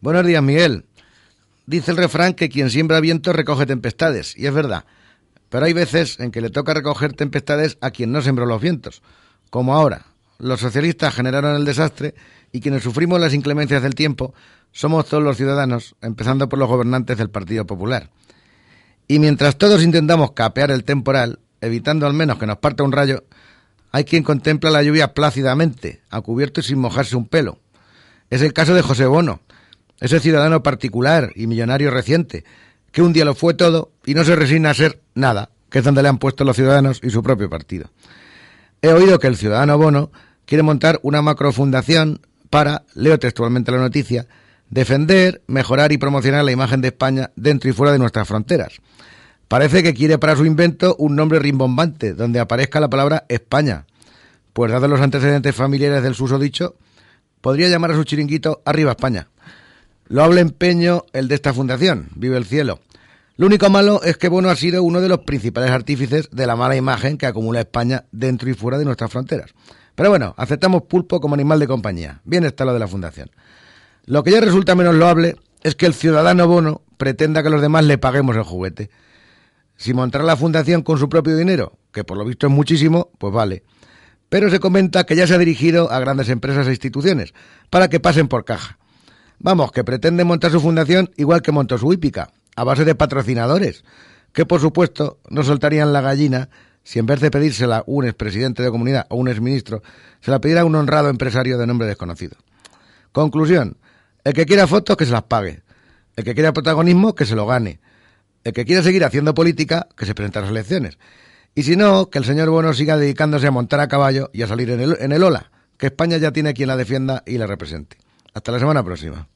Buenos días, Miguel. Dice el refrán que quien siembra viento recoge tempestades, y es verdad. Pero hay veces en que le toca recoger tempestades a quien no sembró los vientos, como ahora. Los socialistas generaron el desastre y quienes sufrimos las inclemencias del tiempo somos todos los ciudadanos, empezando por los gobernantes del Partido Popular. Y mientras todos intentamos capear el temporal, evitando al menos que nos parta un rayo, hay quien contempla la lluvia plácidamente, a cubierto y sin mojarse un pelo. Es el caso de José Bono, ese ciudadano particular y millonario reciente, que un día lo fue todo y no se resigna a ser nada, que es donde le han puesto los ciudadanos y su propio partido. He oído que el ciudadano Bono quiere montar una macrofundación para, leo textualmente la noticia, defender, mejorar y promocionar la imagen de España dentro y fuera de nuestras fronteras. Parece que quiere para su invento un nombre rimbombante, donde aparezca la palabra España. Pues dados los antecedentes familiares del susodicho, podría llamar a su chiringuito Arriba España. Lo hable empeño el de esta fundación, vive el cielo. Lo único malo es que Bono ha sido uno de los principales artífices de la mala imagen que acumula España dentro y fuera de nuestras fronteras. Pero bueno, aceptamos pulpo como animal de compañía. Bien está lo de la fundación. Lo que ya resulta menos loable es que el ciudadano Bono pretenda que los demás le paguemos el juguete. Si montará la fundación con su propio dinero, que por lo visto es muchísimo, pues vale. Pero se comenta que ya se ha dirigido a grandes empresas e instituciones para que pasen por caja. Vamos, que pretende montar su fundación igual que montó su hípica, a base de patrocinadores, que por supuesto no soltarían la gallina si en vez de pedírsela un expresidente de comunidad o un exministro, se la pidiera un honrado empresario de nombre desconocido. Conclusión, el que quiera fotos que se las pague, el que quiera protagonismo que se lo gane, el que quiera seguir haciendo política que se presente a las elecciones. Y si no, que el señor Bono siga dedicándose a montar a caballo y a salir en el, en el ola, que España ya tiene quien la defienda y la represente. Hasta la semana próxima.